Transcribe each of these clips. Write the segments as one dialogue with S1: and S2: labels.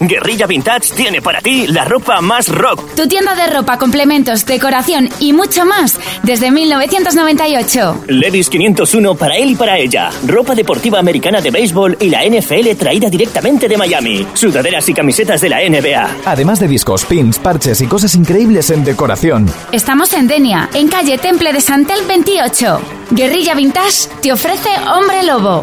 S1: Guerrilla Vintage tiene para ti la ropa más rock.
S2: Tu tienda de ropa, complementos, decoración y mucho más desde 1998.
S1: Levis 501 para él y para ella. Ropa deportiva americana de béisbol y la NFL traída directamente de Miami. Sudaderas y camisetas de la NBA.
S3: Además de discos, pins, parches y cosas increíbles en decoración.
S2: Estamos en Denia, en calle Temple de Santel 28. Guerrilla Vintage te ofrece Hombre Lobo.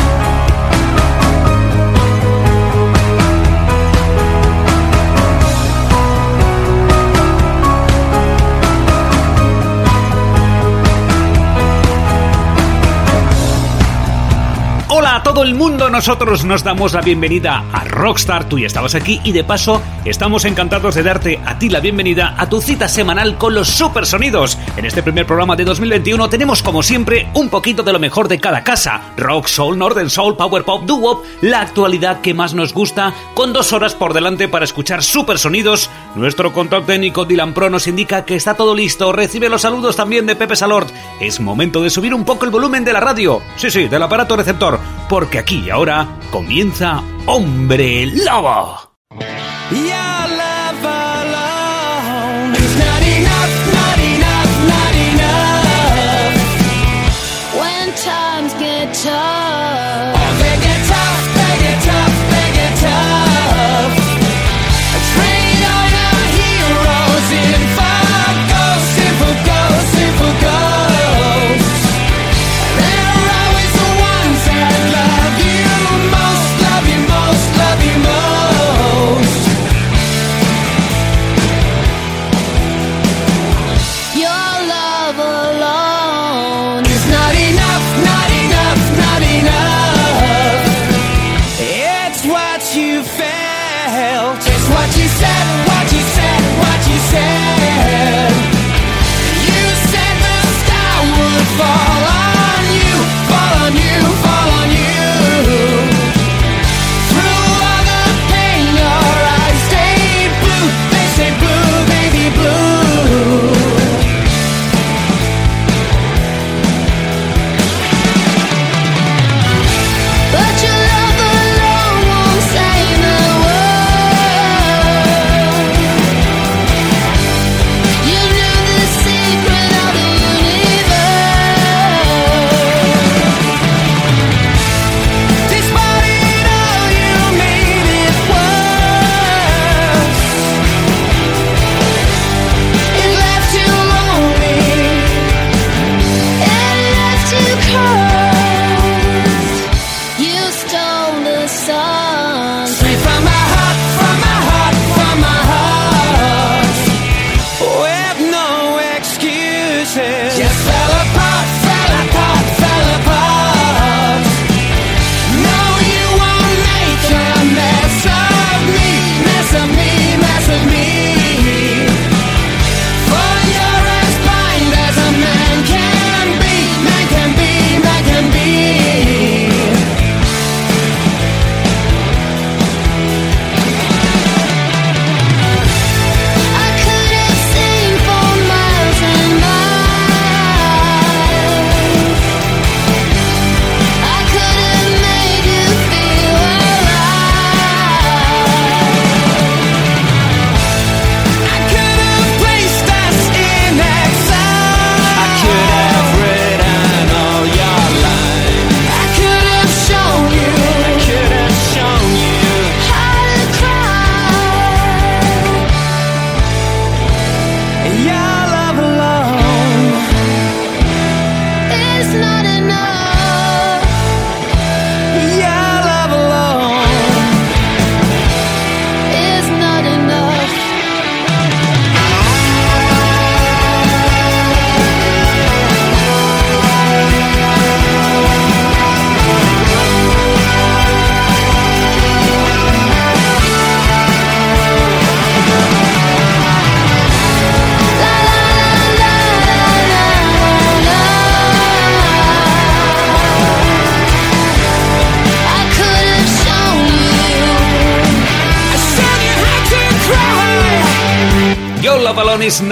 S4: Todo el mundo, nosotros nos damos la bienvenida a Rockstar. Tú ya estabas aquí y de paso estamos encantados de darte a ti la bienvenida a tu cita semanal con los super sonidos. En este primer programa de 2021 tenemos como siempre un poquito de lo mejor de cada casa. Rock, Soul, Northern Soul, Power Pop, Doo Wop, la actualidad que más nos gusta, con dos horas por delante para escuchar super sonidos. Nuestro contacto técnico Dylan Pro nos indica que está todo listo. Recibe los saludos también de Pepe Salord. Es momento de subir un poco el volumen de la radio. Sí, sí, del aparato receptor porque aquí y ahora comienza Hombre Lobo.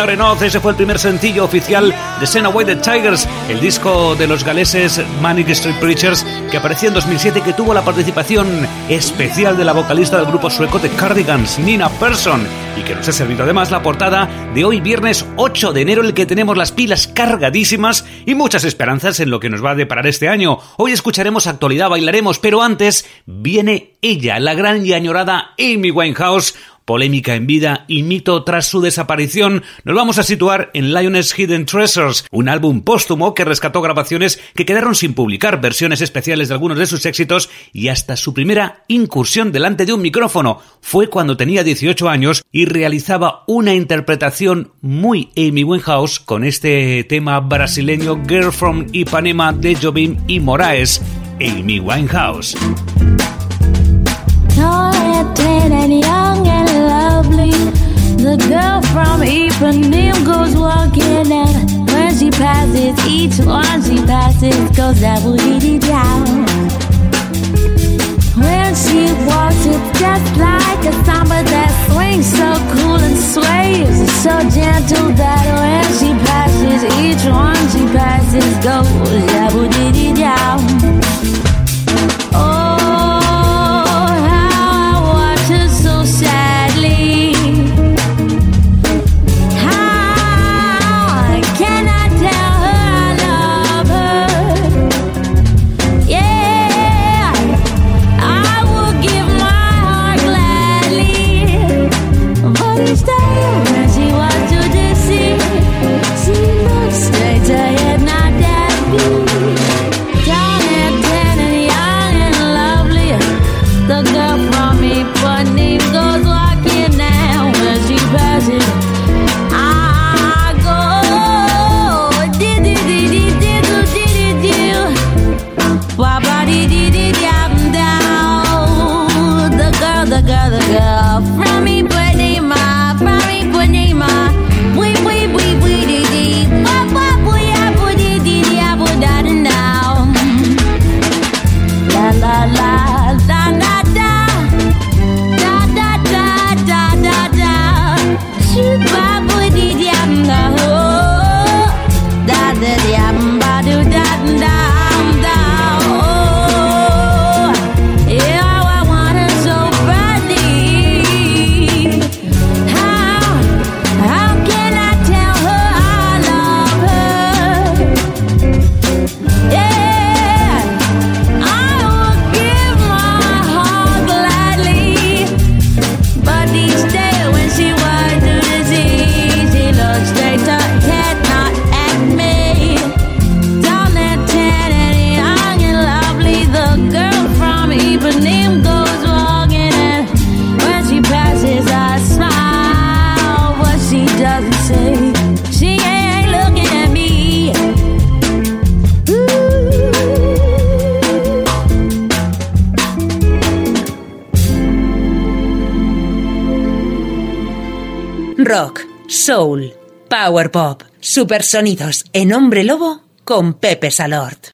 S5: Enough. Ese fue el primer sencillo oficial de Send Away the Tigers, el disco de los galeses Manic Street Preachers, que apareció en 2007 y que tuvo la participación especial de la vocalista del grupo sueco The Cardigans, Nina Persson, y que nos ha servido además la portada de hoy viernes 8 de enero, en el que tenemos las pilas cargadísimas y muchas esperanzas en lo que nos va a deparar este año. Hoy escucharemos actualidad, bailaremos, pero antes viene ella, la gran y añorada Amy Winehouse, polémica en vida y mito tras su desaparición, nos vamos a situar en Lioness Hidden Treasures, un álbum póstumo que rescató grabaciones que quedaron sin publicar, versiones especiales de algunos de sus éxitos y hasta su primera incursión delante de un micrófono. Fue cuando tenía 18 años y realizaba una interpretación muy Amy Winehouse con este tema brasileño Girl from Ipanema de Jobim y Moraes, Amy Winehouse.
S6: The girl from Ipanema goes walking and when she passes, each one she passes goes double dee down. When she walks, it's just like a samba that swings so cool and sways so gentle that when she passes, each one she passes goes double dee down. Oh.
S7: Soul, power pop, supersonidos en Hombre Lobo con Pepe Salort.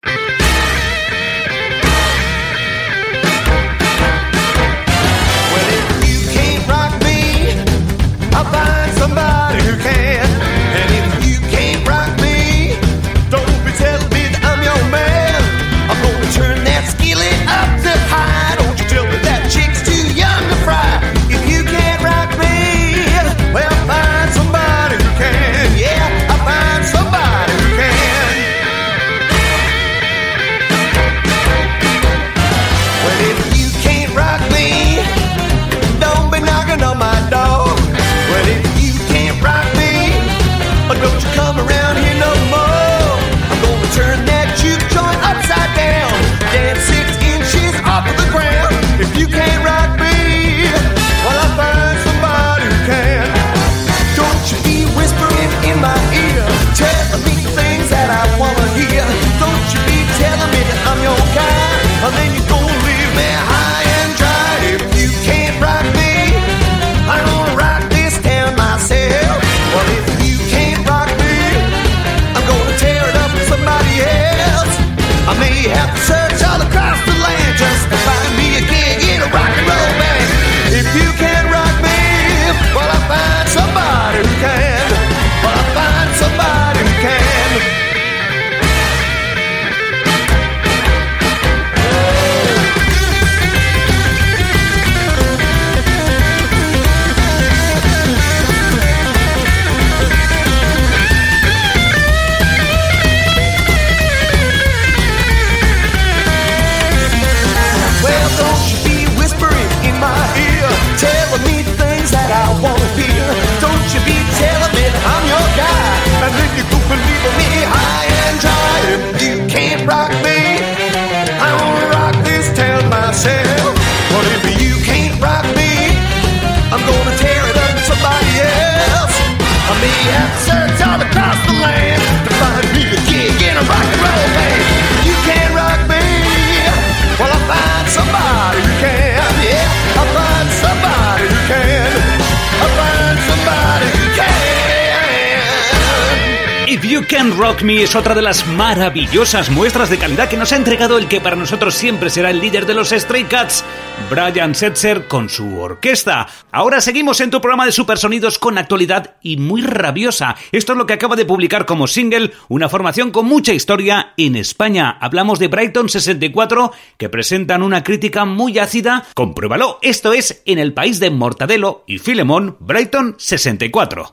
S5: Otra de las maravillosas muestras de calidad que nos ha entregado el que para nosotros siempre será el líder de los Stray Cats, Brian Setzer con su orquesta. Ahora seguimos en tu programa de supersonidos con actualidad y muy rabiosa. Esto es lo que acaba de publicar como single una formación con mucha historia en España. Hablamos de Brighton 64 que presentan una crítica muy ácida. Compruébalo, esto es en el país de Mortadelo y Filemón, Brighton 64.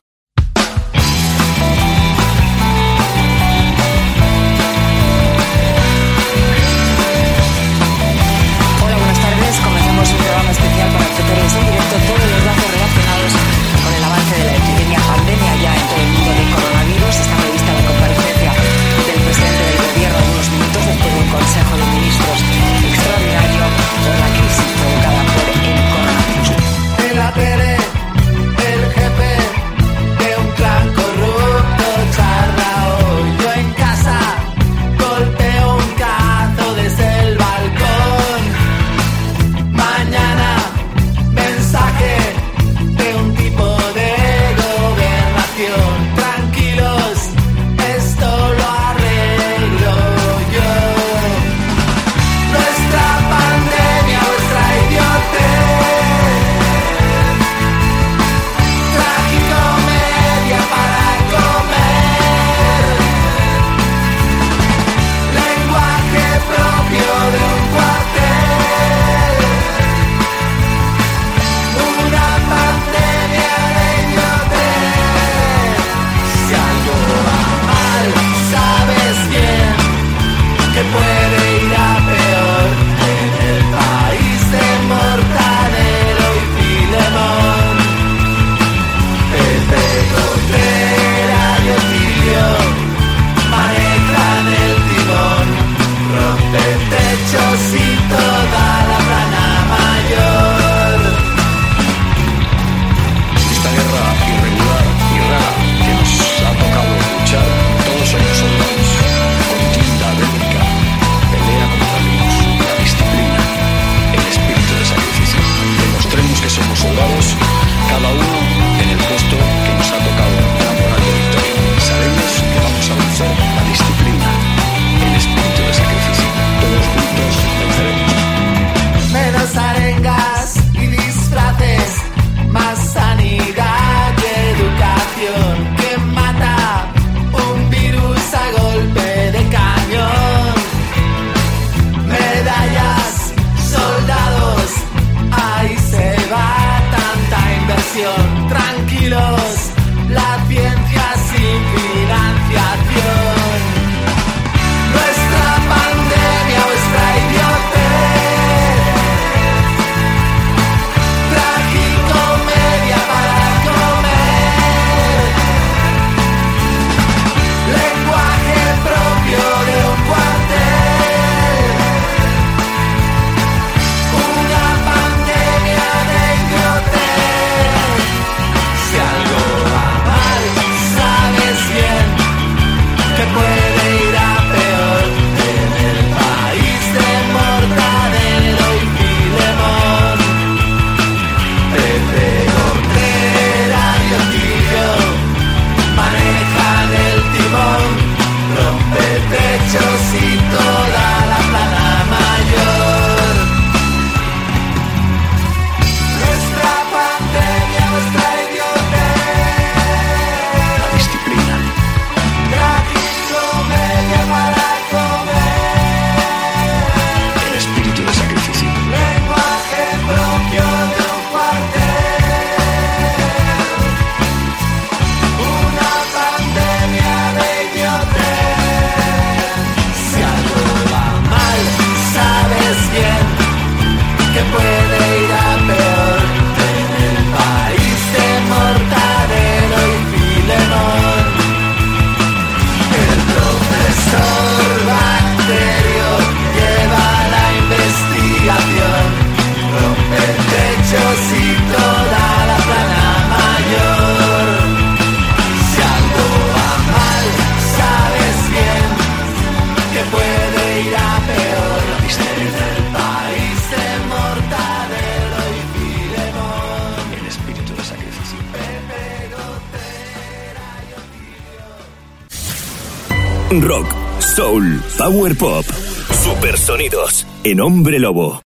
S8: Especial para
S9: Rock, soul, power pop, supersonidos en Hombre Lobo.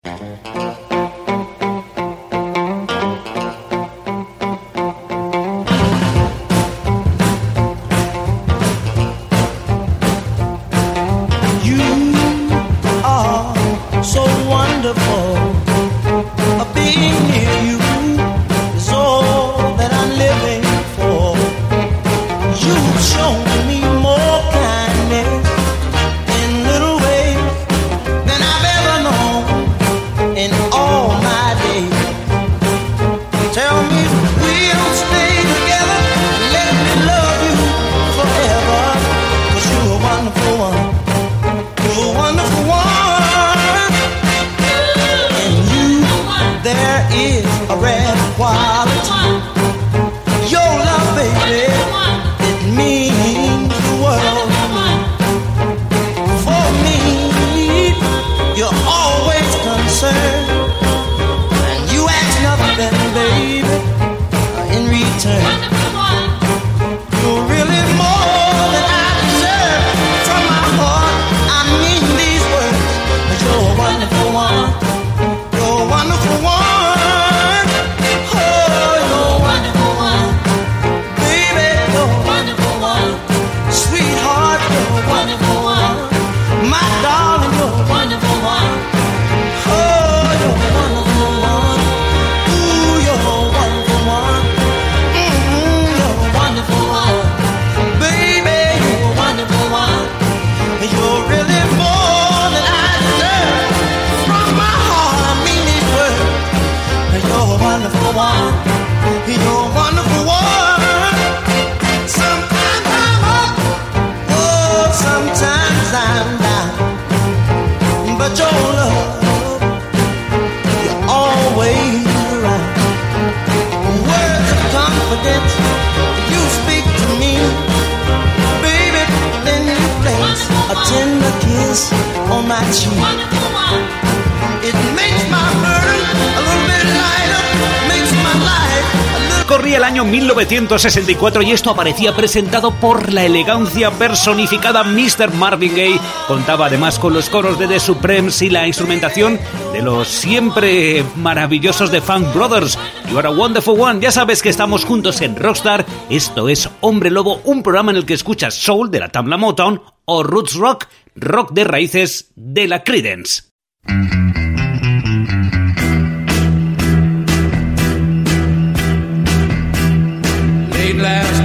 S5: y esto aparecía presentado por la elegancia personificada Mr. Marvin Gaye. Contaba además con los coros de The Supremes y la instrumentación de los siempre maravillosos de Funk Brothers. You are a wonderful one. Ya sabes que estamos juntos en Rockstar. Esto es Hombre Lobo, un programa en el que escuchas soul de la Tamla Motown o roots rock, rock de raíces de la Credence. Mm-hmm.
S10: late last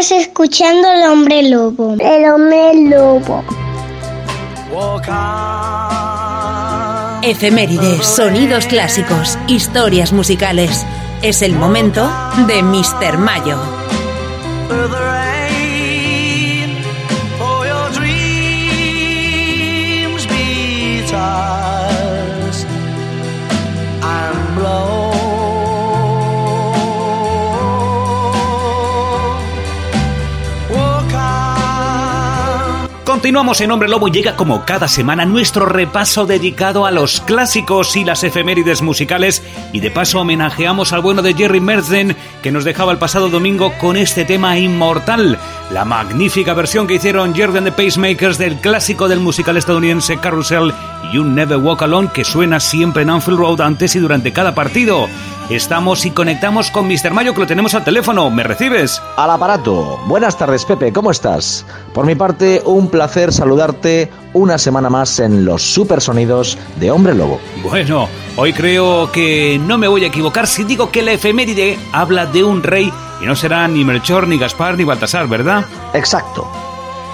S11: Estamos escuchando el hombre lobo. El hombre lobo.
S12: Efemérides, sonidos clásicos, historias musicales. Es el momento de Mr. Mayo.
S5: Continuamos en Hombre Lobo llega como cada semana nuestro repaso dedicado a los clásicos y las efemérides musicales y de paso homenajeamos al bueno de Jerry Mersden que nos dejaba el pasado domingo con este tema inmortal, la magnífica versión que hicieron Jerry and the Pacemakers del clásico del musical estadounidense Carousel You Never Walk Alone que suena siempre en Anfield Road antes y durante cada partido. Estamos y conectamos con Mr. Mayo que lo tenemos al teléfono. ¿Me recibes?
S13: Al aparato. Buenas tardes, Pepe, ¿cómo estás? Por mi parte, un placer saludarte una semana más en los supersonidos de Hombre Lobo.
S5: Bueno, hoy creo que no me voy a equivocar si digo que la efeméride habla de un rey y no será ni Melchor, ni Gaspar, ni Baltasar, ¿verdad?
S13: Exacto.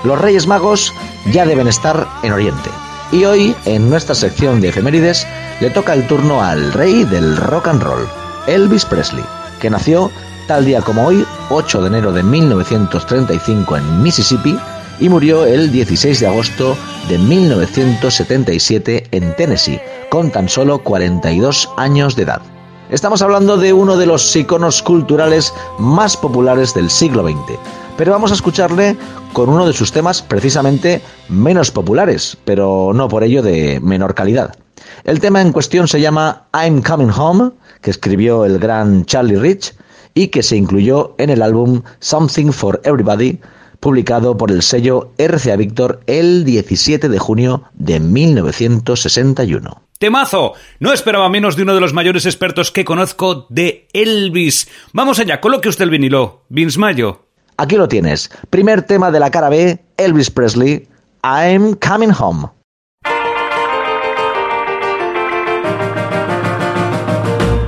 S13: Los Reyes Magos ya deben estar en Oriente. Y hoy, en nuestra sección de efemérides, le toca el turno al rey del rock and roll, Elvis Presley, que nació tal día como hoy, 8 de enero de 1935 en Mississippi, y murió el 16 de agosto de 1977 en Tennessee, con tan solo 42 años de edad. Estamos hablando de uno de los iconos culturales más populares del siglo XX, pero vamos a escucharle con uno de sus temas precisamente menos populares, pero no por ello de menor calidad. El tema en cuestión se llama I'm Coming Home, que escribió el gran Charlie Rich y que se incluyó en el álbum Something for Everybody, publicado por el sello RCA Victor el 17 de junio de 1961.
S5: Temazo. No esperaba menos de uno de los mayores expertos que conozco de Elvis. Vamos allá, coloque usted el vinilo. Vince Mayo.
S13: Aquí lo tienes. Primer tema de la cara B, Elvis Presley, I'm Coming Home.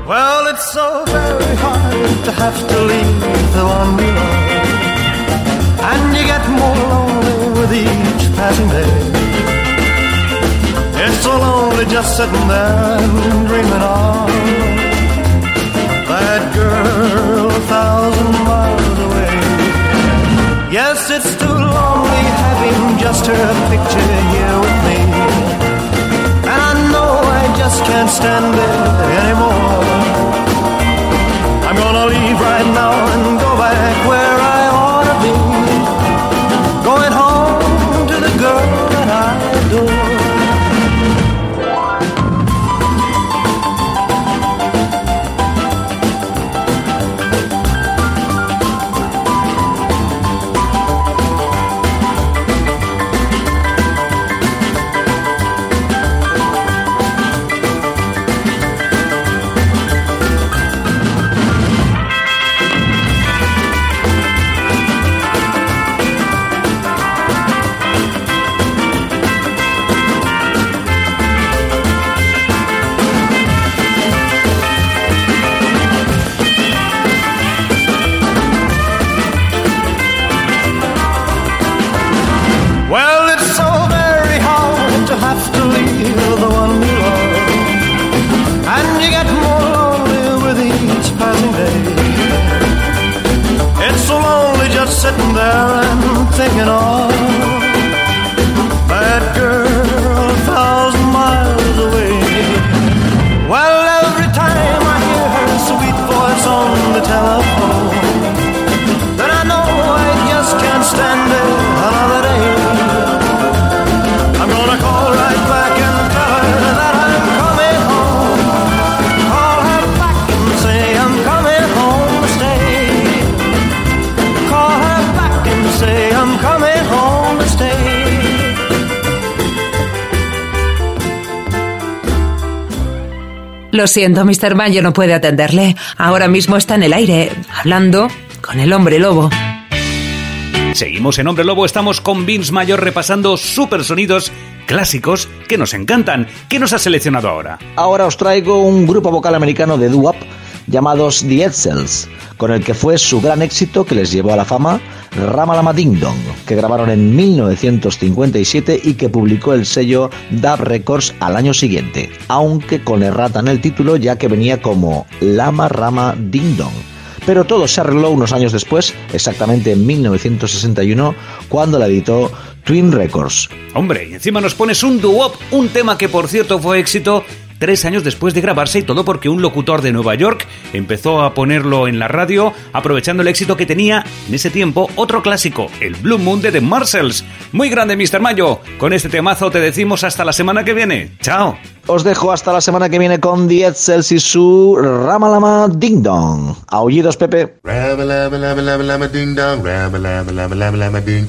S14: Well, it's so very hard to have to leave the one we love. And you get more lonely with each passing day. It's so lonely just sitting there and dreaming of that girl a thousand miles. Yes, it's too lonely having just her picture here with me. And I know I just can't stand it anymore. I'm gonna leave right now and go back where
S7: Lo siento, Mr. Mayo no puede atenderle. Ahora mismo está en el aire, hablando con el hombre lobo.
S5: Seguimos en Hombre Lobo, estamos con Vince Mayor repasando super sonidos clásicos que nos encantan. ¿Qué nos ha seleccionado ahora?
S13: Ahora os traigo un grupo vocal americano de doo-wop llamados The Edsels, con el que fue su gran éxito que les llevó a la fama Ramalama Ding Dong, que grabaron en 1957 y que publicó el sello Dub Records al año siguiente, aunque con errata en el título ya que venía como Lama Rama Ding Dong. Pero todo se arregló unos años después, exactamente en 1961, cuando la editó Twin Records.
S5: Hombre, y encima nos pones un doo-wop, un tema que por cierto fue éxito tres años después de grabarse y todo porque un locutor de Nueva York empezó a ponerlo en la radio aprovechando el éxito que tenía en ese tiempo otro clásico, el Blue Moon de The Marshalls. Muy grande, Mr. Mayo. Con este temazo te decimos hasta la semana que viene. Chao.
S13: Os dejo hasta la semana que viene con Edsels y su Ramalama Ding Dong. Aullidos, Pepe.
S15: Ding dong, ding.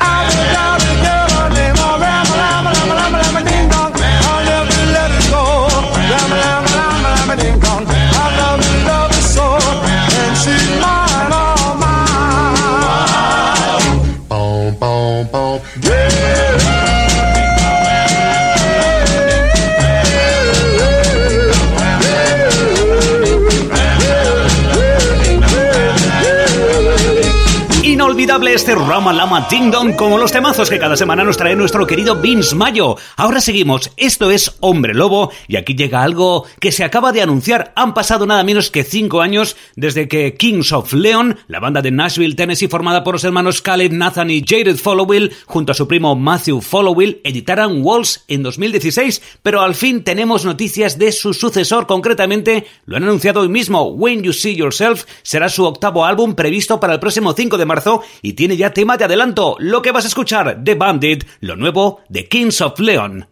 S5: este Rama Lama Ding Dong como los temazos que cada semana nos trae nuestro querido Vince Mayo. Ahora seguimos, esto es Hombre Lobo y aquí llega algo que se acaba de anunciar. Han pasado nada menos que cinco años desde que Kings of Leon, la banda de Nashville, Tennessee formada por los hermanos Caleb, Nathan y Jared Followill, junto a su primo Matthew Followill, editaran Walls en 2016, pero al fin tenemos noticias de su sucesor, concretamente lo han anunciado hoy mismo, When You See Yourself será su octavo álbum previsto para el próximo 5 de marzo y tiene ya tema de adelanto, lo que vas a escuchar, The Bandit, lo nuevo de Kings of Leon.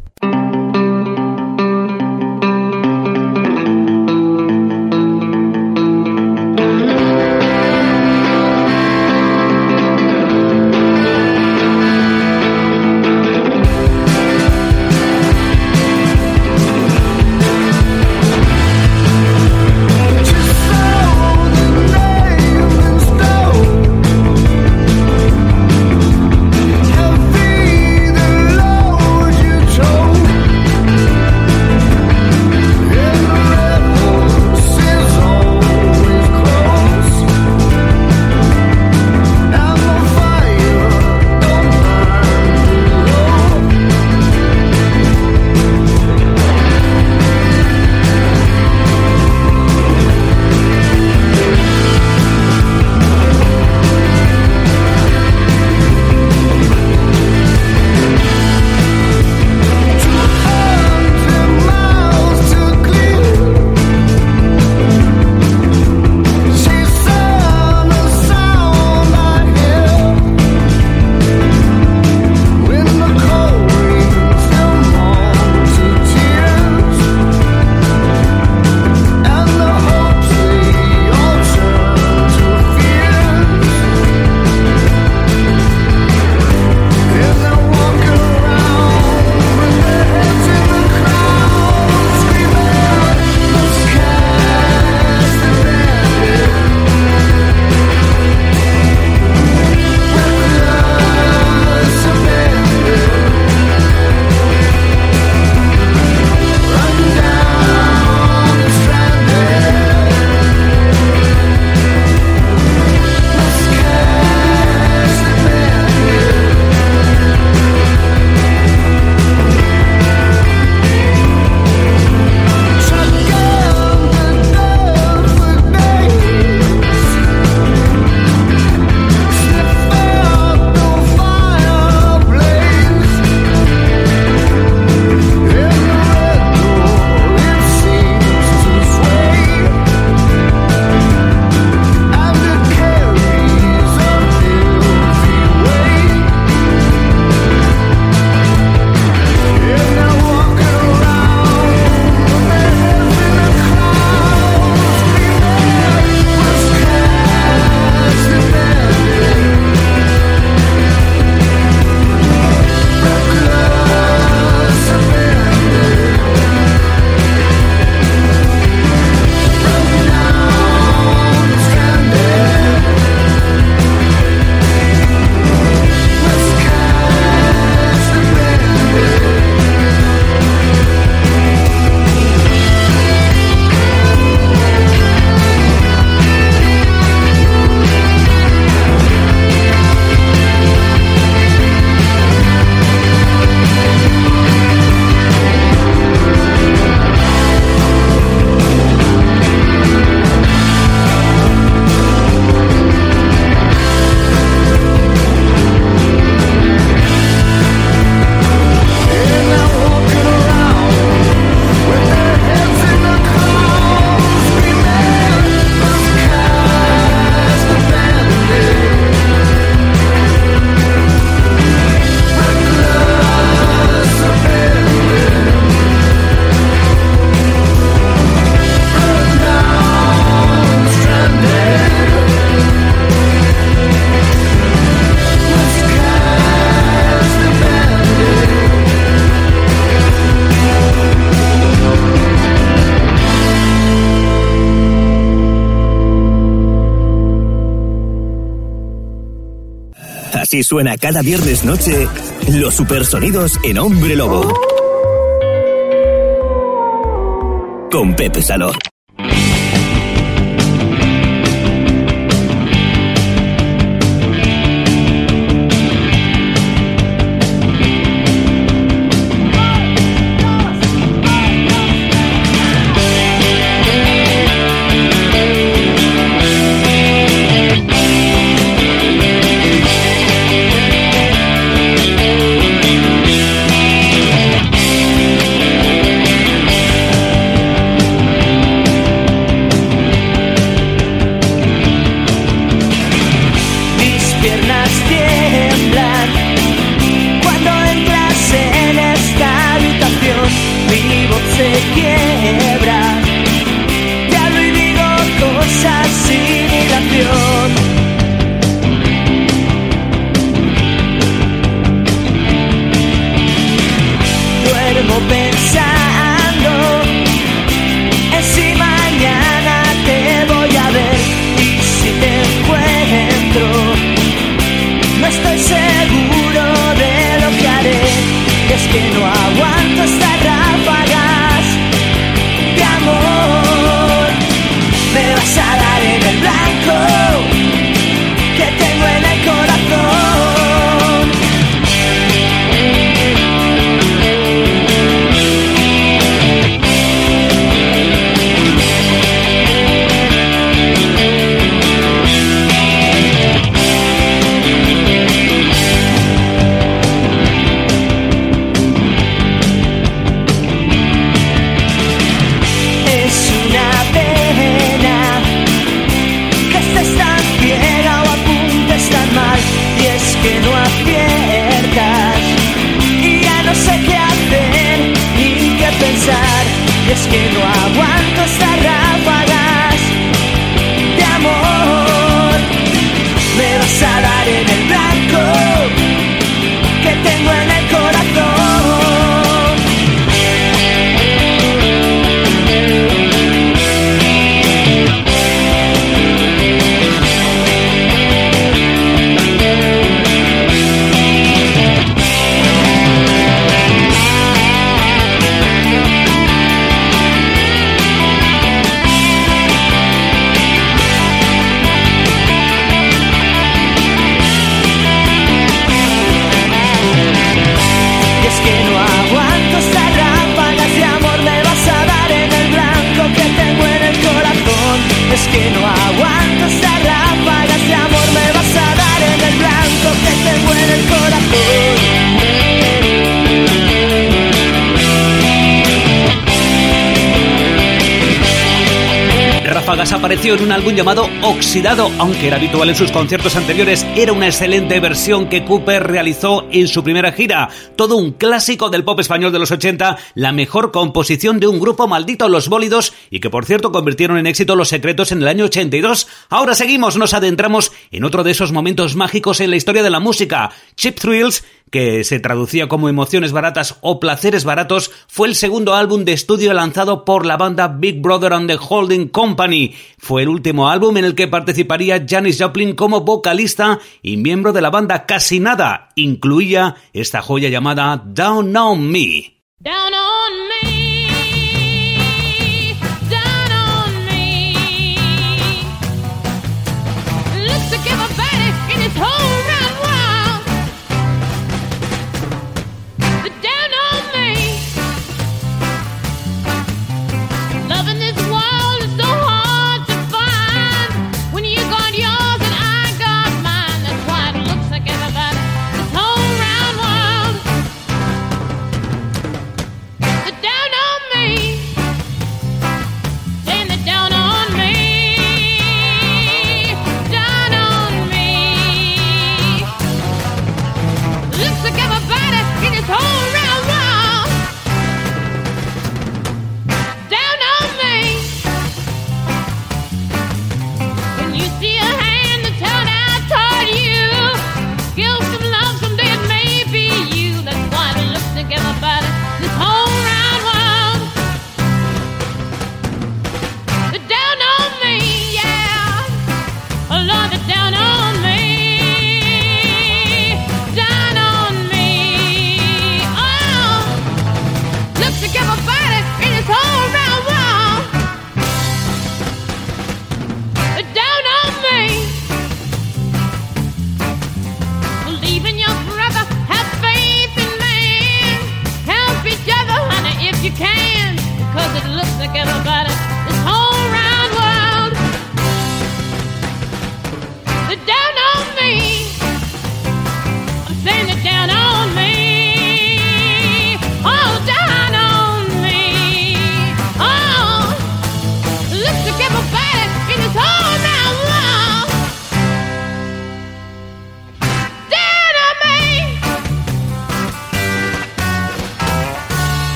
S12: Suena cada viernes noche los supersonidos en Hombre Lobo. Con Pepe Salón.
S5: Oxidado, aunque era habitual en sus conciertos anteriores, era una excelente versión que Cooper realizó en su primera gira. Todo un clásico del pop español de los 80, la mejor composición de un grupo maldito, Los Bólidos, y que por cierto convirtieron en éxito Los Secretos en el año 82. Ahora seguimos, nos adentramos en otro de esos momentos mágicos en la historia de la música, Cheap Thrills, que se traducía como Emociones Baratas o Placeres Baratos, fue el segundo álbum de estudio lanzado por la banda Big Brother and the Holding Company. Fue el último álbum en el que participaría Janis Joplin como vocalista y miembro de la banda Casi Nada. Incluía esta joya llamada Down On Me.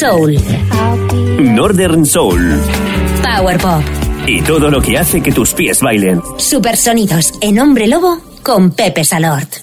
S6: Soul.
S1: Northern Soul.
S6: Power Pop.
S1: Y todo lo que hace que tus pies bailen.
S6: Supersonidos en Hombre Lobo con Pepe Salort.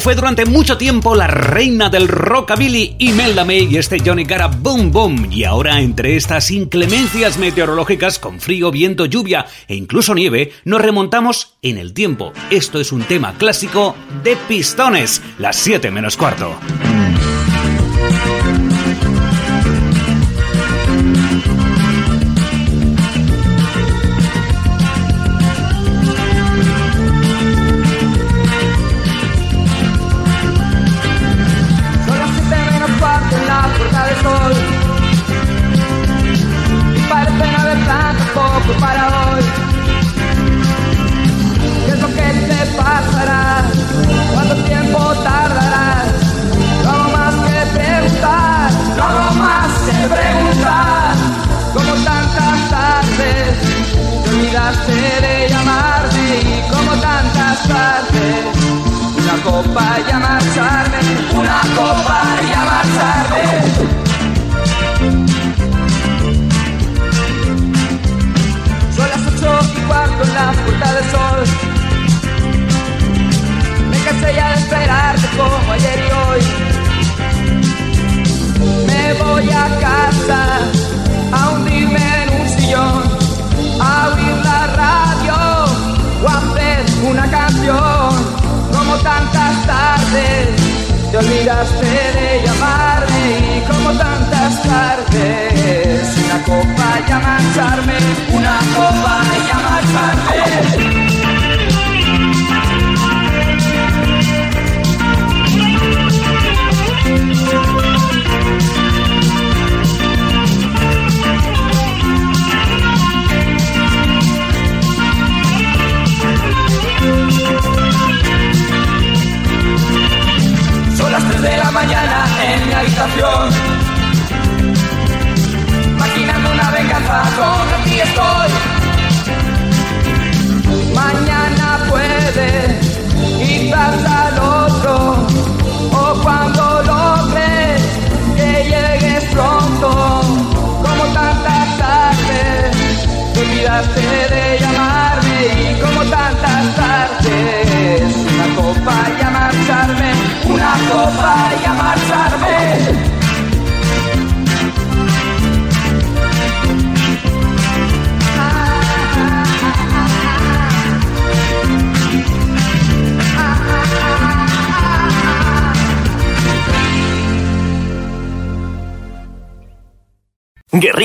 S16: Fue durante mucho tiempo la reina del rockabilly Imelda May y este Johnny Gara Boom Boom. Y ahora, entre estas inclemencias meteorológicas con frío, viento, lluvia e incluso nieve, nos remontamos en el tiempo. Esto es un tema clásico de Pistones, las 7 menos cuarto.
S17: copa y a mancharme una copa.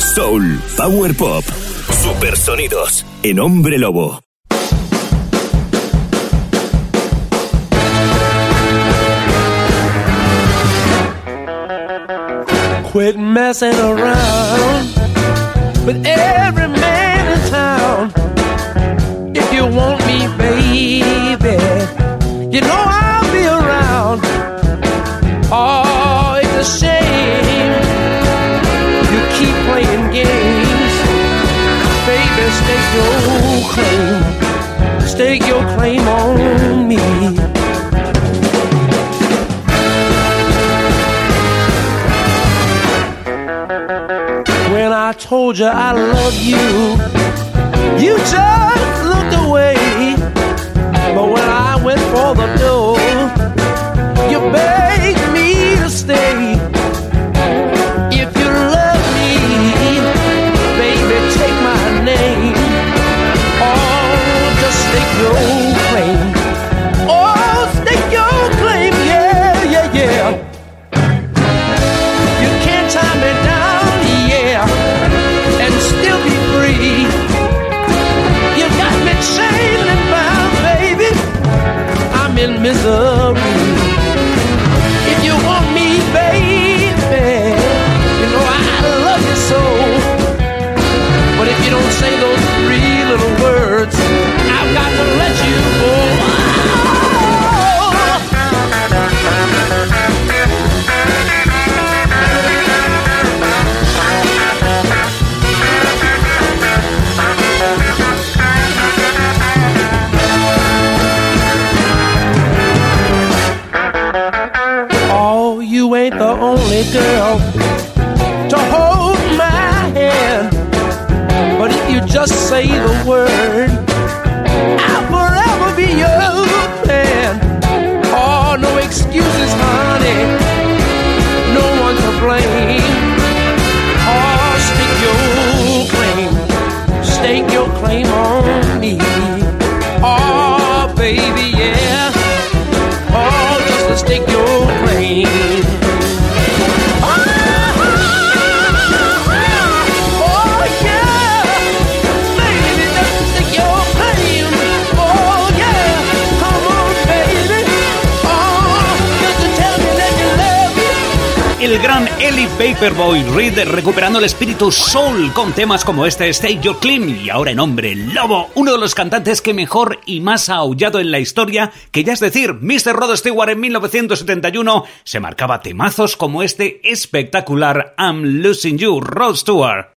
S1: soul, power pop, supersonidos en Hombre Lobo.
S18: Quit messing around with every claim, stake your claim on me. When I told you I love you, you just looked away. But when I went for the
S5: Paperboy Reed recuperando el espíritu soul con temas como este Stay Your Clean y ahora en Hombre Lobo, uno de los cantantes que mejor y más ha aullado en la historia, que ya es decir, Mr. Rod Stewart en 1971 se marcaba temazos como este espectacular I'm Losing You, Rod Stewart.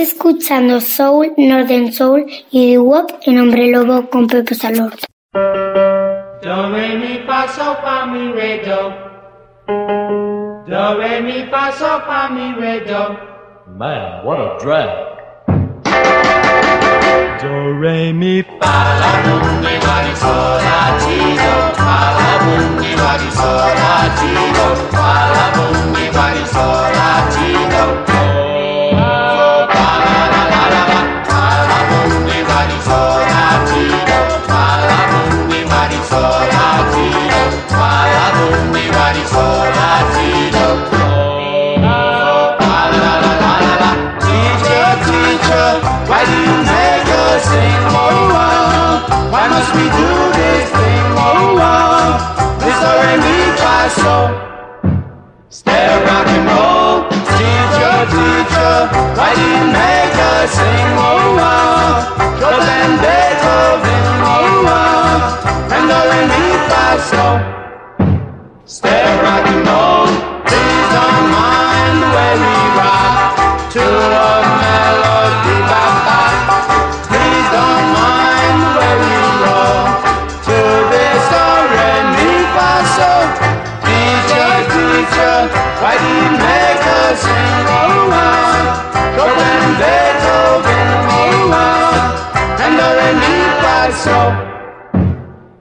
S11: Escuchando Soul, Northern Soul y The Wop en Hombre Lobo con Pepe Salord.
S19: Do re mi fa so fa mi re do. Do re mi fa so fa mi re do.
S20: Man, what a drag.
S19: Do re mi fa la boom mi fa di so la ti do. Fa la mi fa di so la ti do. Fa la mi fa di so la ti do. Mi fa so. Stay rock and roll, teacher, teacher, why do you make us sing? Oh, oh, Chopin, Beethoven, oh, oh, and mi fa so. Stay rock and roll, please don't mind fa so.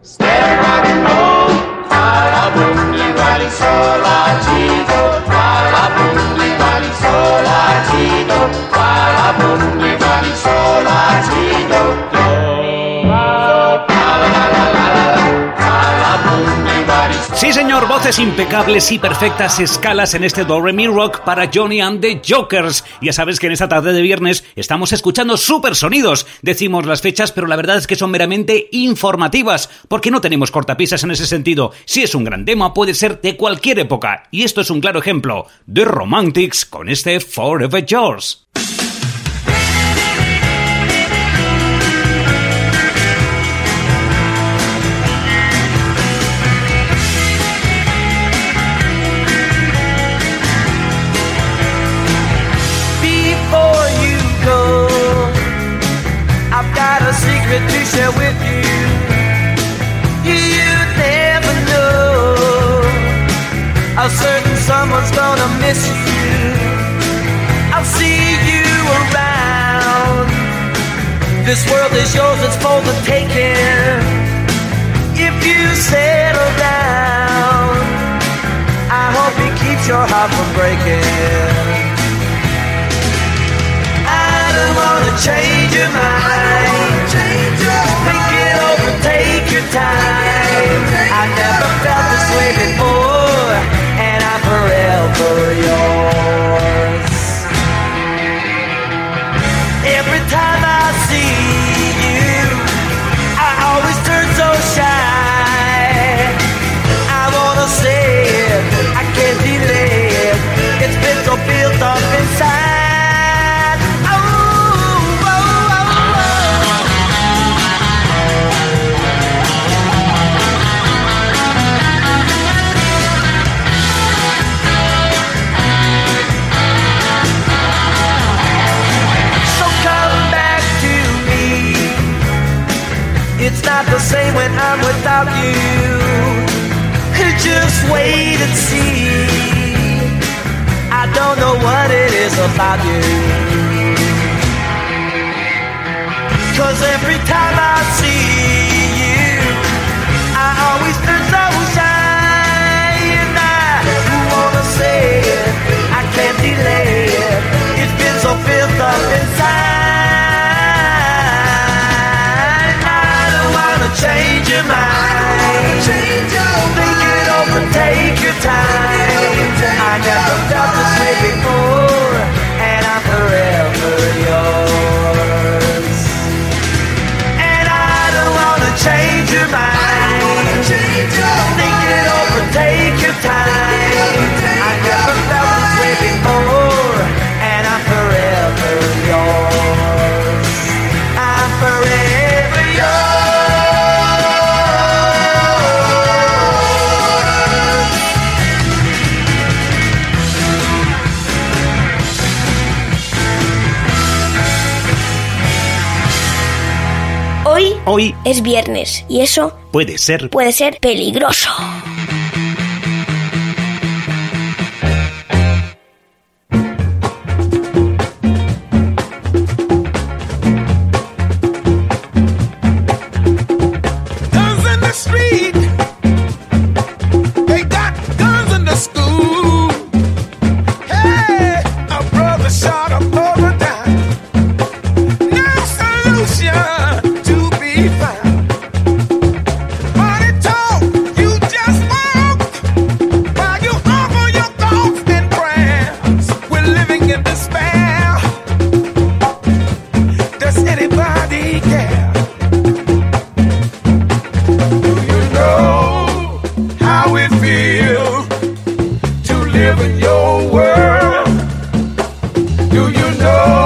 S19: Stay rock and roll, fa la boom, di va di so la ti do, fa la
S5: Señor, voces impecables y perfectas escalas en este Do Re Mi Rock para Johnny and the Jokers. Ya sabes que en esta tarde de viernes estamos escuchando super sonidos. Decimos las fechas, pero la verdad es que son meramente informativas, porque no tenemos cortapisas en ese sentido. Si es un gran tema, puede ser de cualquier época. Y esto es un claro ejemplo. The Romantics con este Forever Yours.
S12: I'll see you around. This world is yours, it's for the taking. If you settle down, I hope it keeps your heart from breaking. I don't wanna change your mind. Think it over, take your time. Not the same when I'm without you. Just wait and see. I don't know what it is about you. Cause every time I see you, I always feel so shy. And I wanna say it, I can't delay it. It's been so filled up inside. Time. I never felt this way before, and I'm forever yours. And I don't wanna
S5: hoy
S21: Es viernes y eso
S5: puede ser
S21: puede ser peligroso.
S15: Know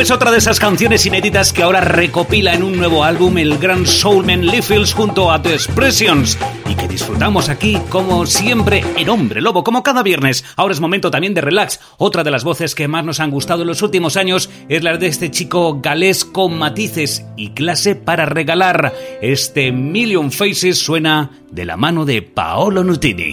S5: Es otra de esas canciones inéditas que ahora recopila en un nuevo álbum el gran soulman Lee Fields junto a The Expressions y que disfrutamos aquí como siempre en Hombre Lobo, como cada viernes. Ahora es momento también de relax. Otra de las voces que más nos han gustado en los últimos años es la de este chico galés con matices y clase para regalar. Este Million Faces suena de la mano de Paolo Nutini.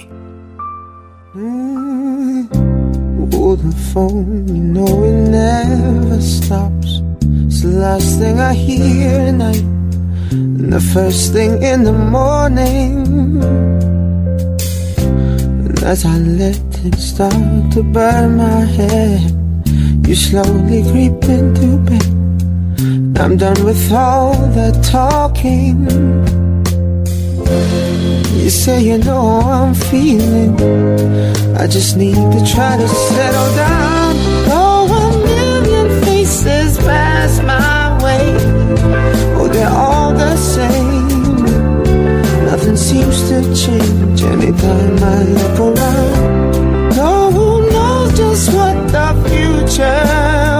S22: Phone, you know it never stops. It's the last thing I hear at night, and the first thing in the morning. And as I let it start to burn my head, you slowly creep into bed. I'm done with all the talking. You say you know how I'm feeling. I just need to try to settle down. Oh, a million faces pass my way. Oh, they're all the same. Nothing seems to change anytime I look around. No one knows just what the future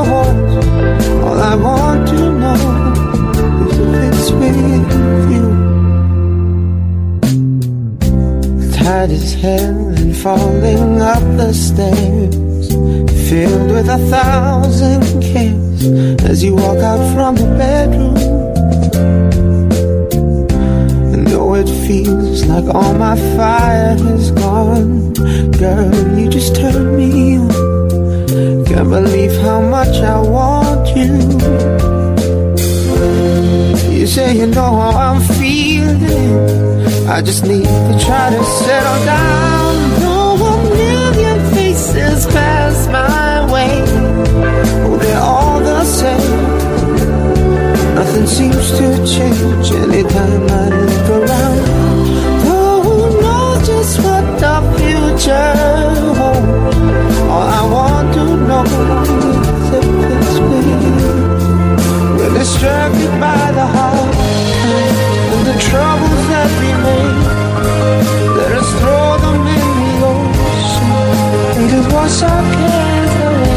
S22: holds. All I want to know is if it's with you. Tight as hell and falling up the stairs, filled with a thousand cares as you walk out from the bedroom. And though it it feels like all my fire is gone. Girl, you just turn me on. Can't believe how much I want you. You say you know how I'm feeling. I just need to try to settle down. Though a million faces pass my way, oh, they're all the same. Nothing seems to change anytime I look around. Who knows just what the future holds? All I want to know is if it's me. We're distracted by the the troubles that remain. Let us throw them in the ocean and just wash our cares away.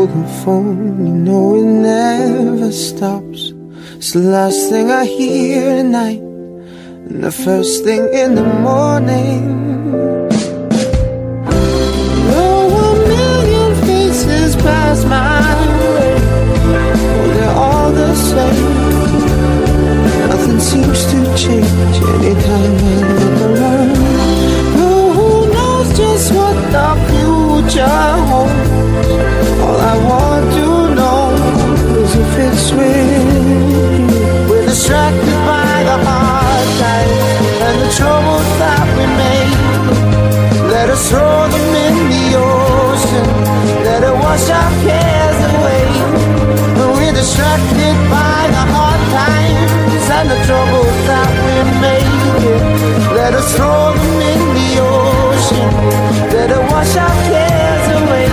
S22: The phone, you know it never stops. It's the last thing I hear at night and the first thing in the morning. Same. Nothing seems to change anytime I look around. Oh, who knows just what the future holds? All I want to know is if it's with. We're distracted by the hard times and the troubles that we made. Let us throw them in the ocean. Let it wash our and the troubles that we made. Let us throw them in the ocean. Let it wash our cares away.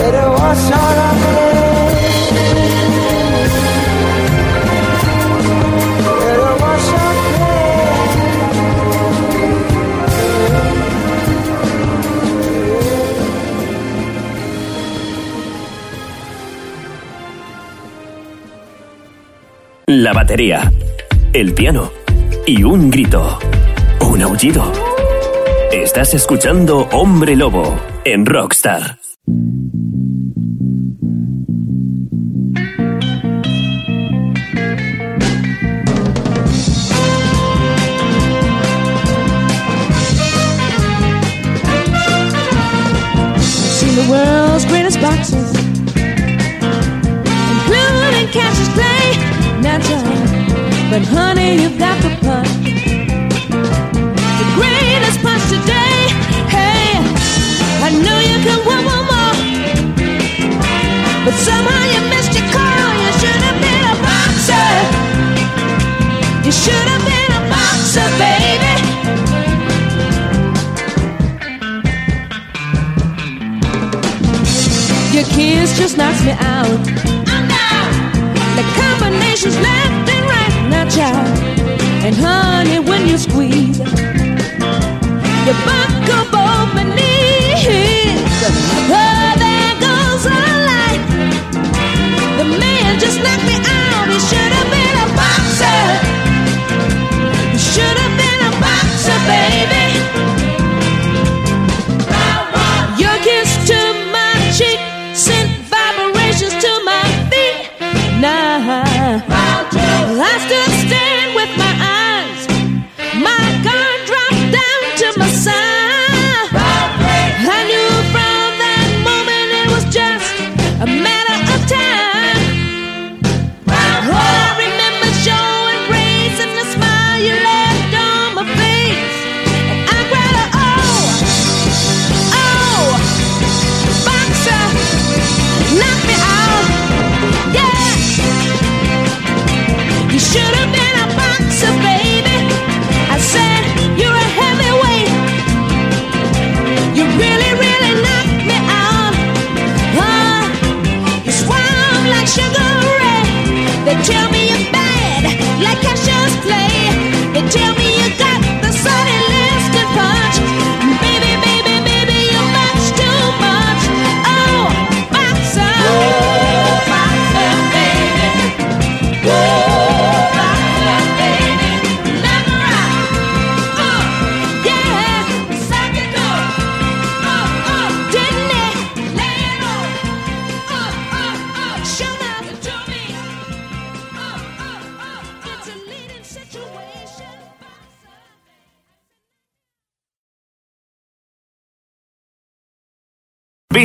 S22: Let it wash all our
S1: Batería, el piano y un grito, un aullido. Estás escuchando Hombre Lobo en Rockstar.
S6: World's greatest. But honey, you've got the punch. The greatest punch today. Hey, I know you can want one more, but somehow you missed your call. You should have been a boxer. You should have been a boxer, baby. Your kiss just knocks me out. The combinations left and right, now child. And honey, when you squeeze, you buckle both my knees. Oh, there goes a light. The man just knocked me out. He should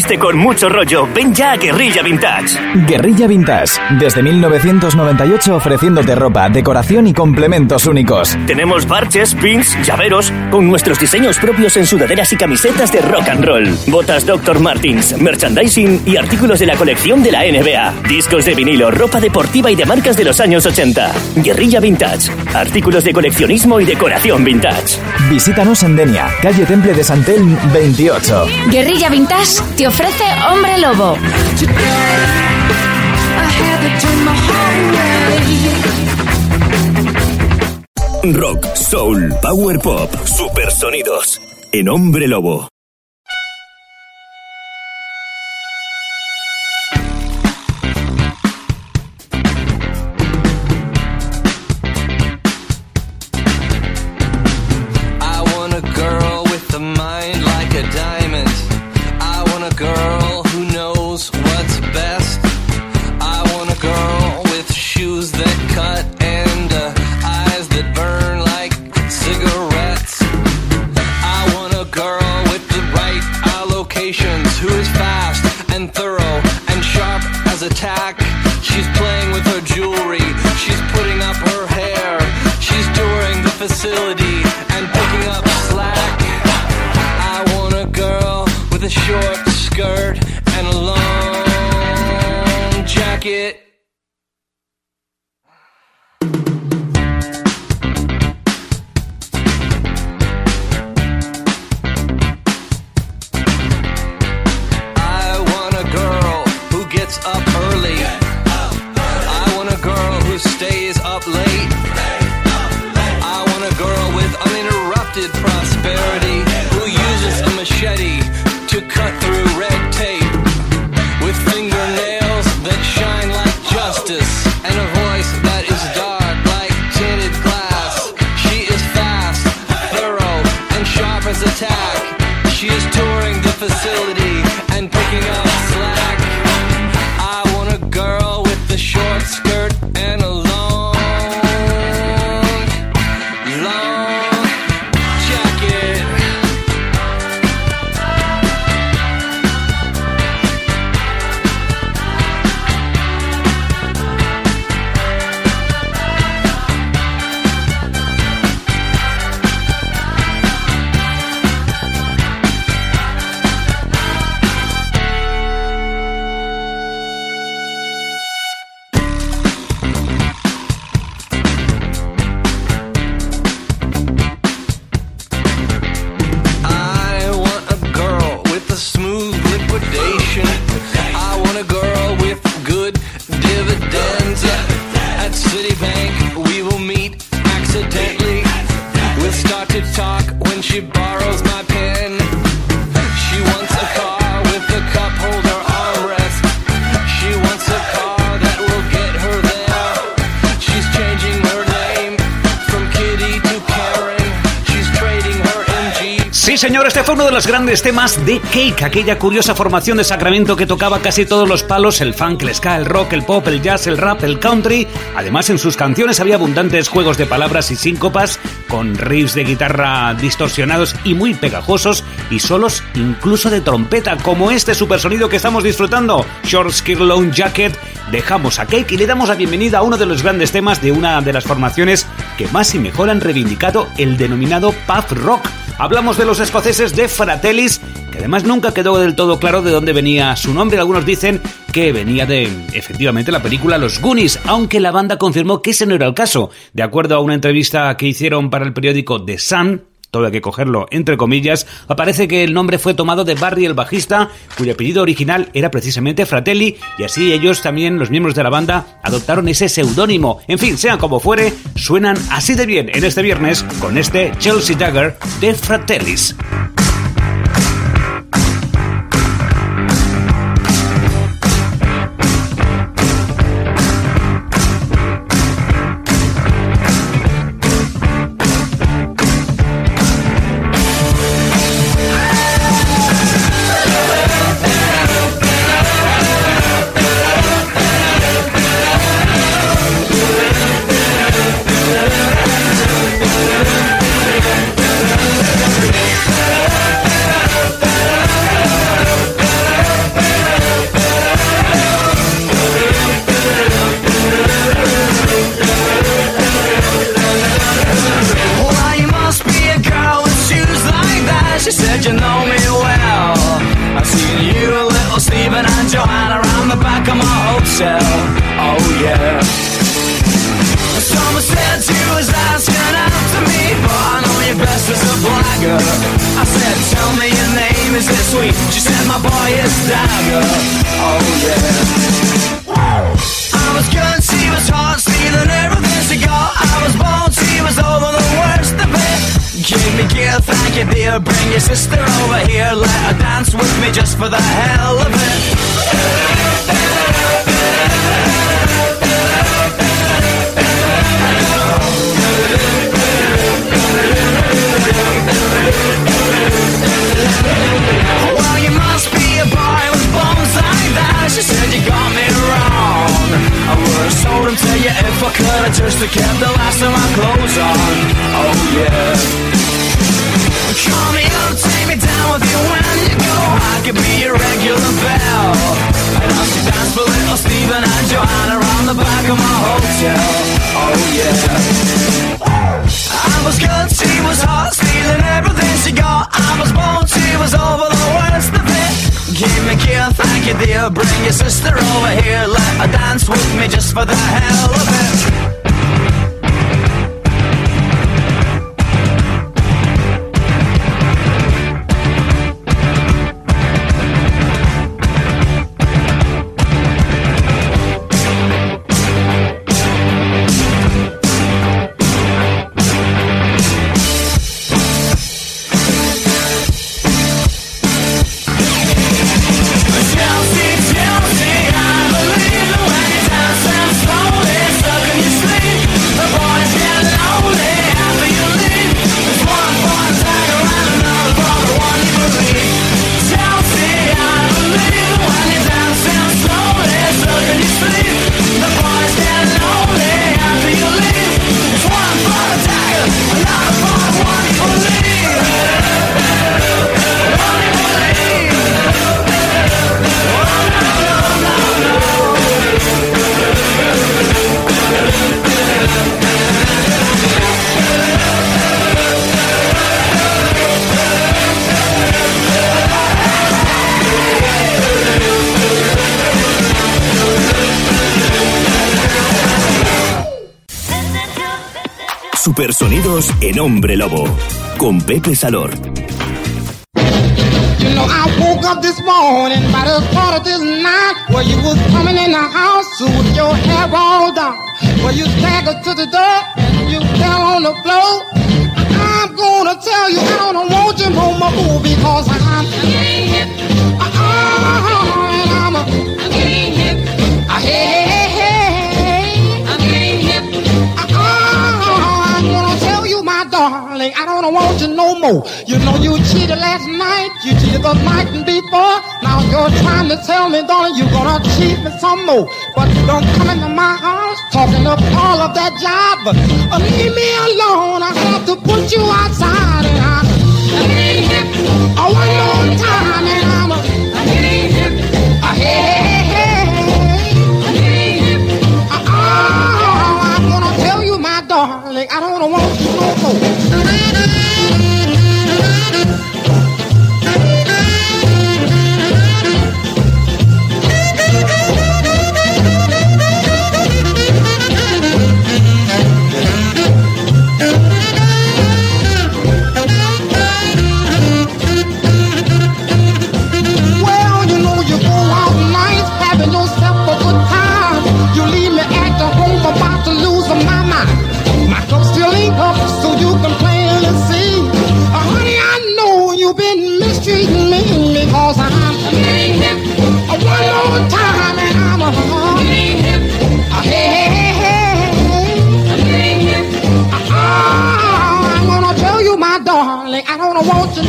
S23: Viste con mucho rollo. Ven ya a Guerrilla Vintage.
S3: Guerrilla Vintage, desde 1998 ofreciéndote ropa, decoración y complementos únicos.
S23: Tenemos parches, pins, llaveros, con nuestros diseños propios en sudaderas y camisetas de rock and roll. Botas Dr. Martins, merchandising y artículos de la colección de la NBA. Discos de vinilo, ropa deportiva y de marcas de los años 80. Guerrilla Vintage. Artículos de coleccionismo y decoración vintage.
S3: Visítanos en Denia, calle Temple de Santel 28.
S2: Guerrilla Vintage te ofrece Hombre Lobo.
S23: Rock, soul, power pop, supersonidos. En Hombre Lobo.
S5: Uno de los grandes temas de Cake, aquella curiosa formación de Sacramento que tocaba casi todos los palos, el funk, el ska, el rock, el pop, el jazz, el rap, el country. Además, en sus canciones había abundantes juegos de palabras y síncopas, con riffs de guitarra distorsionados y muy pegajosos, y solos incluso de trompeta, como este supersonido que estamos disfrutando, Short Skirt Long Jacket. Dejamos a Cake y le damos la bienvenida a uno de los grandes temas de una de las formaciones que más y mejor han reivindicado el denominado pub rock. Hablamos de los escoceses de Fratellis, que además nunca quedó del todo claro de dónde venía su nombre. Algunos dicen que venía de, efectivamente, la película Los Goonies, aunque la banda confirmó que ese no era el caso. De acuerdo a una entrevista que hicieron para el periódico The Sun, todo hay que cogerlo entre comillas, aparece que el nombre fue tomado de Barry el bajista, cuyo apellido original era precisamente Fratelli, y así ellos también, los miembros de la banda, adoptaron ese seudónimo. En fin, sean como fuere, suenan así de bien en este viernes con este Chelsea Dagger de Fratellis.
S1: en Hombre Lobo con Pepe Salor.
S24: You know, I woke up this morning by the quarter to night. Well, you was coming in the house with your hair all down. Well, you staggered to the door and you fell on the floor. I'm gonna tell you, I don't want you no more because I'm getting hit. Uh-uh, and I'm a getting hit. I hate darling, I don't want you no more. You know you cheated last night, you cheated the night before. Now you're trying to tell me, darling, you're gonna cheat me some more. But don't come into my house talking up all of that job. Uh, leave me alone, I have to put you outside. And I, I need it one more time, and I'm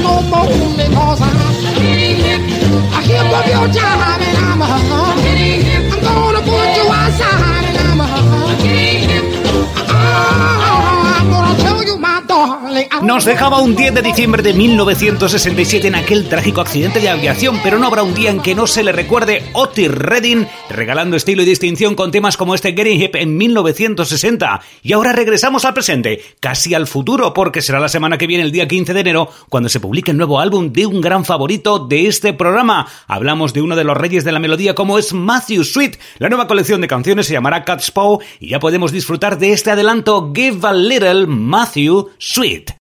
S24: no more because I'm I hear from your job and I'm a
S5: nos dejaba un 10 de diciembre de 1967 en aquel trágico accidente de aviación, pero no habrá un día en que no se le recuerde Otis Redding regalando estilo y distinción con temas como este Getting Hip en 1960. Y ahora regresamos al presente, casi al futuro, porque será la semana que viene, el día 15 de enero, cuando se publique el nuevo álbum de un gran favorito de este programa. Hablamos de uno de los reyes de la melodía como es Matthew Sweet. La nueva colección de canciones se llamará Cat's Paw y ya podemos disfrutar de este adelanto Give a Little Matthew Sweet.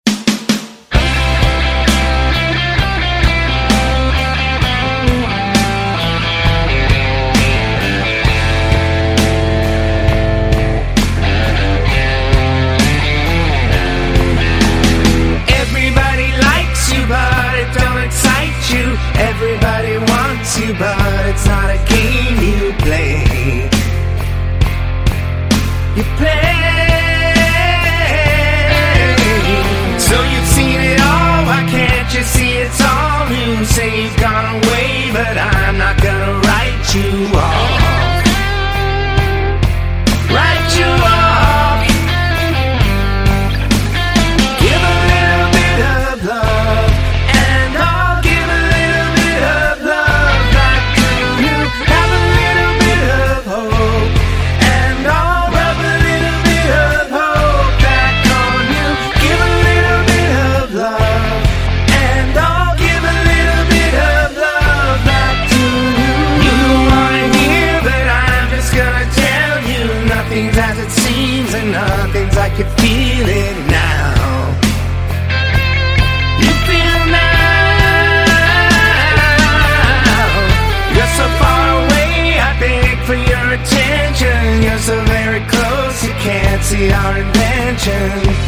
S25: You play. our invention.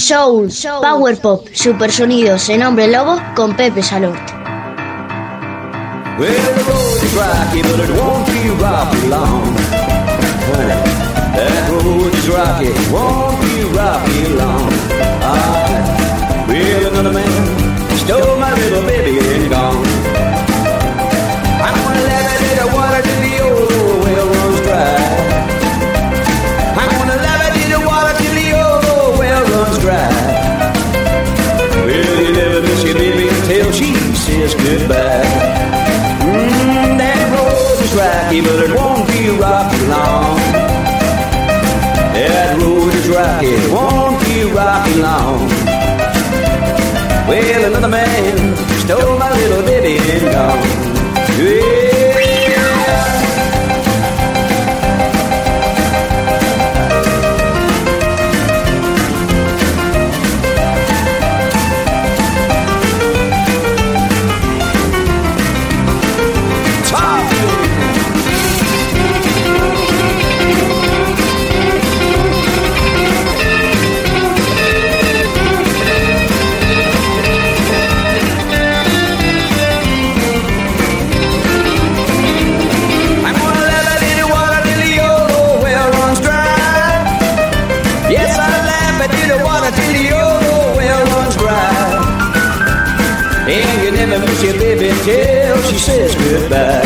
S26: Soul, power pop, supersonidos en Hombre Lobo con Pepe
S12: long. Ah, stole my little baby gone. Rocky, but it won't be rocky long. That road is rocky, it won't be rocky long. Well, another man stole my little baby and gone.
S14: back.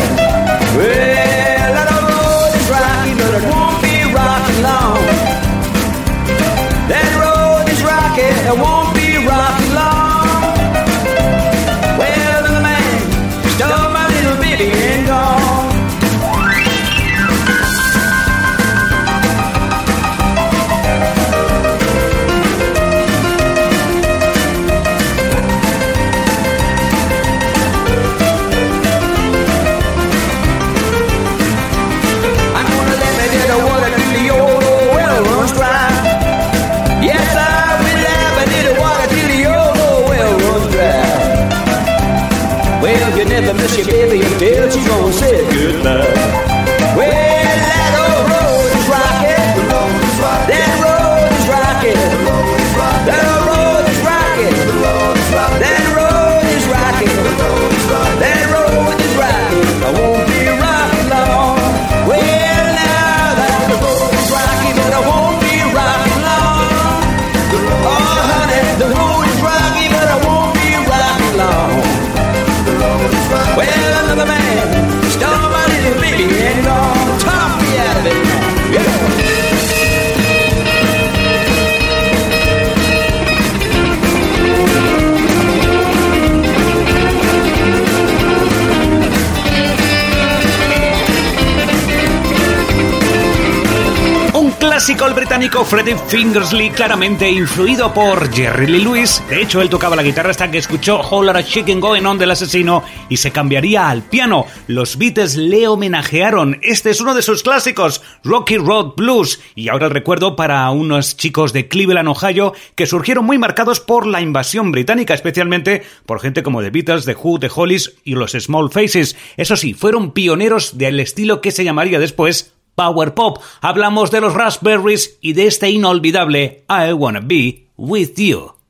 S14: británico Freddie Fingersley, claramente influido por Jerry Lee Lewis. De hecho, él tocaba la guitarra hasta que escuchó Holler a Chicken Going On del asesino y se cambiaría al piano. Los Beatles le homenajearon. Este es uno de sus clásicos, Rocky Road Blues. Y ahora el recuerdo para unos chicos de Cleveland, Ohio, que surgieron muy marcados por la invasión británica, especialmente por gente como The Beatles, The Who, The Hollies y los Small Faces. Eso sí, fueron pioneros del estilo que se llamaría después Power Pop, hablamos de los Raspberries y de este inolvidable I Wanna Be With You.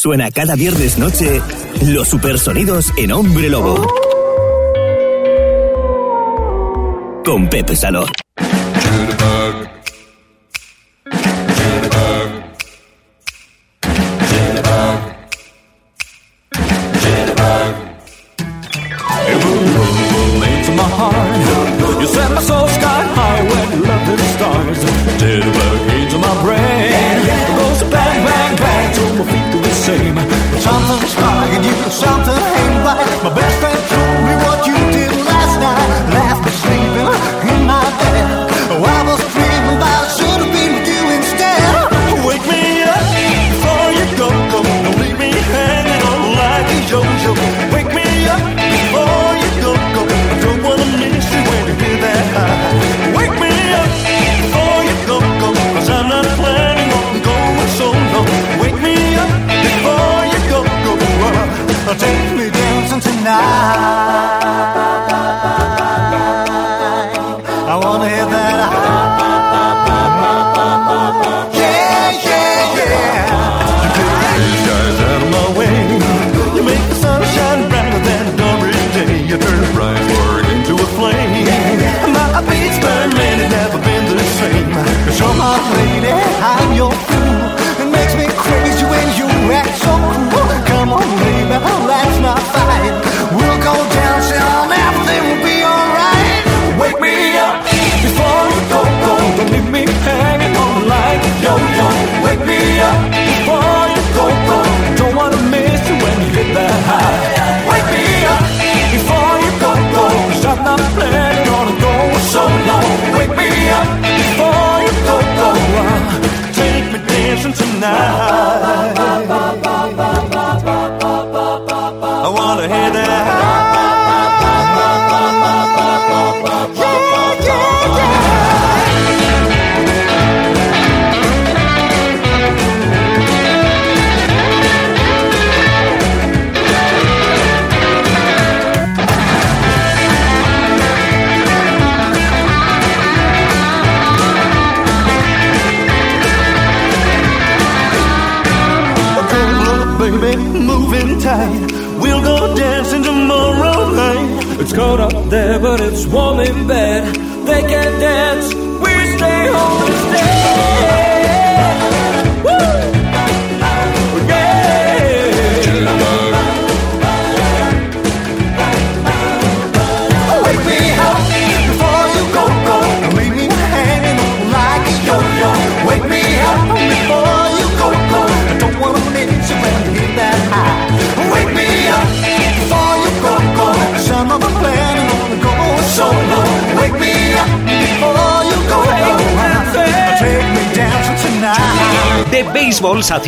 S14: suena cada viernes noche los supersonidos en Hombre Lobo. Con Pepe Salón.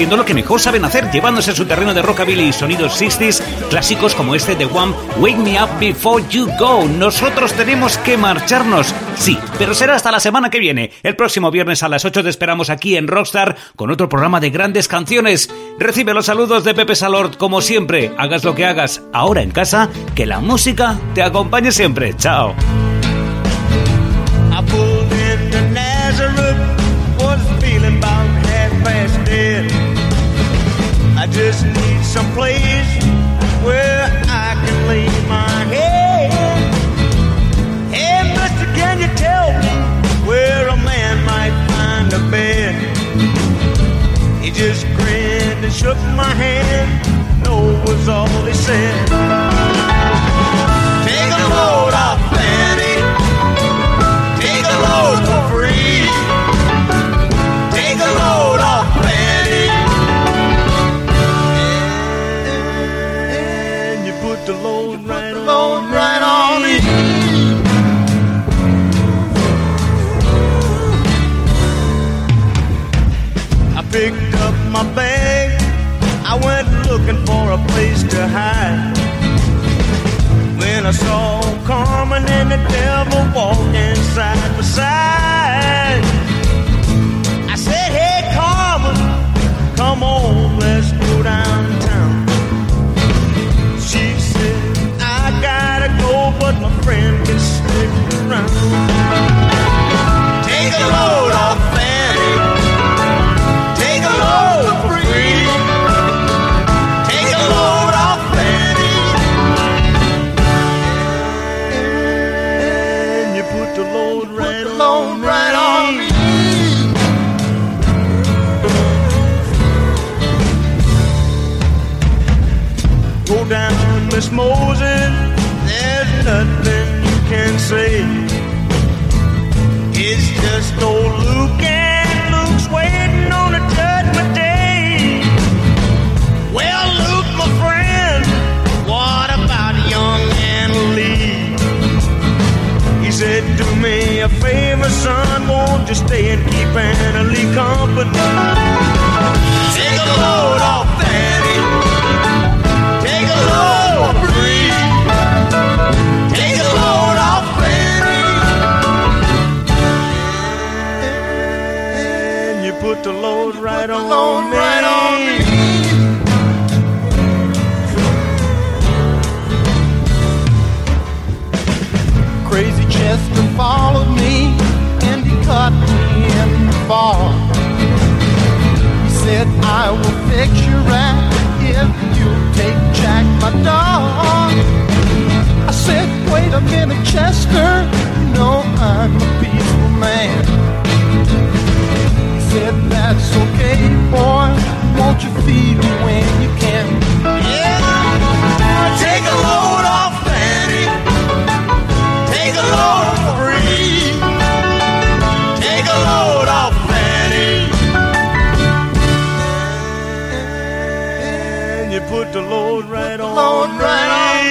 S5: haciendo lo que mejor saben hacer, llevándose a su terreno de rockabilly y sonidos 60s clásicos como este de One, Wake Me Up Before You Go. Nosotros tenemos que marcharnos, sí, pero será hasta la semana que viene. El próximo viernes a las 8 te esperamos aquí en Rockstar con otro programa de grandes canciones. Recibe los saludos de Pepe Salord, como siempre. Hagas lo que hagas ahora en casa, que la música te acompañe siempre. Chao.
S12: just need some place where I can lay my head. Hey, mister, can you tell me where a man might find a bed? He just grinned and shook my hand. No was all he said. Take a load off place to hide. When I saw Carmen and the devil walking side by side, I said, Hey, Carmen, come on, let's go downtown. She said, I gotta go, but my friend can stick around. Moses, there's nothing you can say. It's just old Luke and Luke's waiting on a judgment day. Well, Luke, my friend, what about young Anna Lee? He said, Do me a favor, son, won't you stay and keep Anna Lee company? Take a load off put the load right on me. Right on me.
S14: Crazy Chester followed me and he caught me in the fall. He said, I will fix your rat if you take Jack, my dog. I said, wait a minute, Chester, you know I'm a peaceful man. Said, that's okay, boy, won't you feed me when you can?
S12: Yeah, take a load off Fanny. Take a load off Bree. Take a load off Fanny. And you put the load right on load right on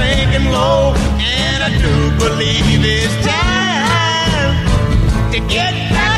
S12: sinking low, and I do believe it's time to get back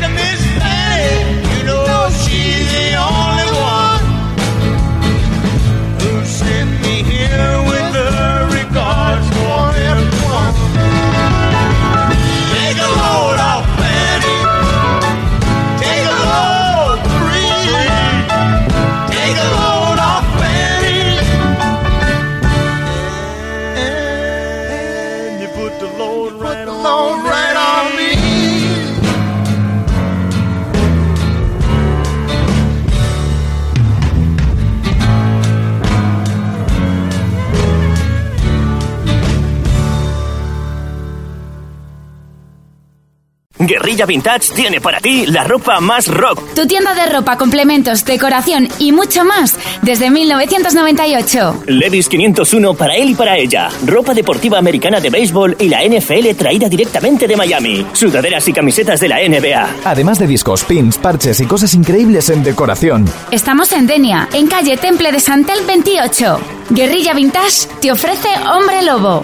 S1: Vintage tiene para ti la ropa más rock.
S2: Tu tienda de ropa, complementos, decoración y mucho más desde 1998.
S1: Levis 501 para él y para ella. Ropa deportiva americana de béisbol y la NFL traída directamente de Miami. Sudaderas y camisetas de la NBA.
S3: Además de discos, pins, parches y cosas increíbles en decoración.
S2: Estamos en Denia, en calle Temple de Santel 28. Guerrilla Vintage te ofrece Hombre Lobo.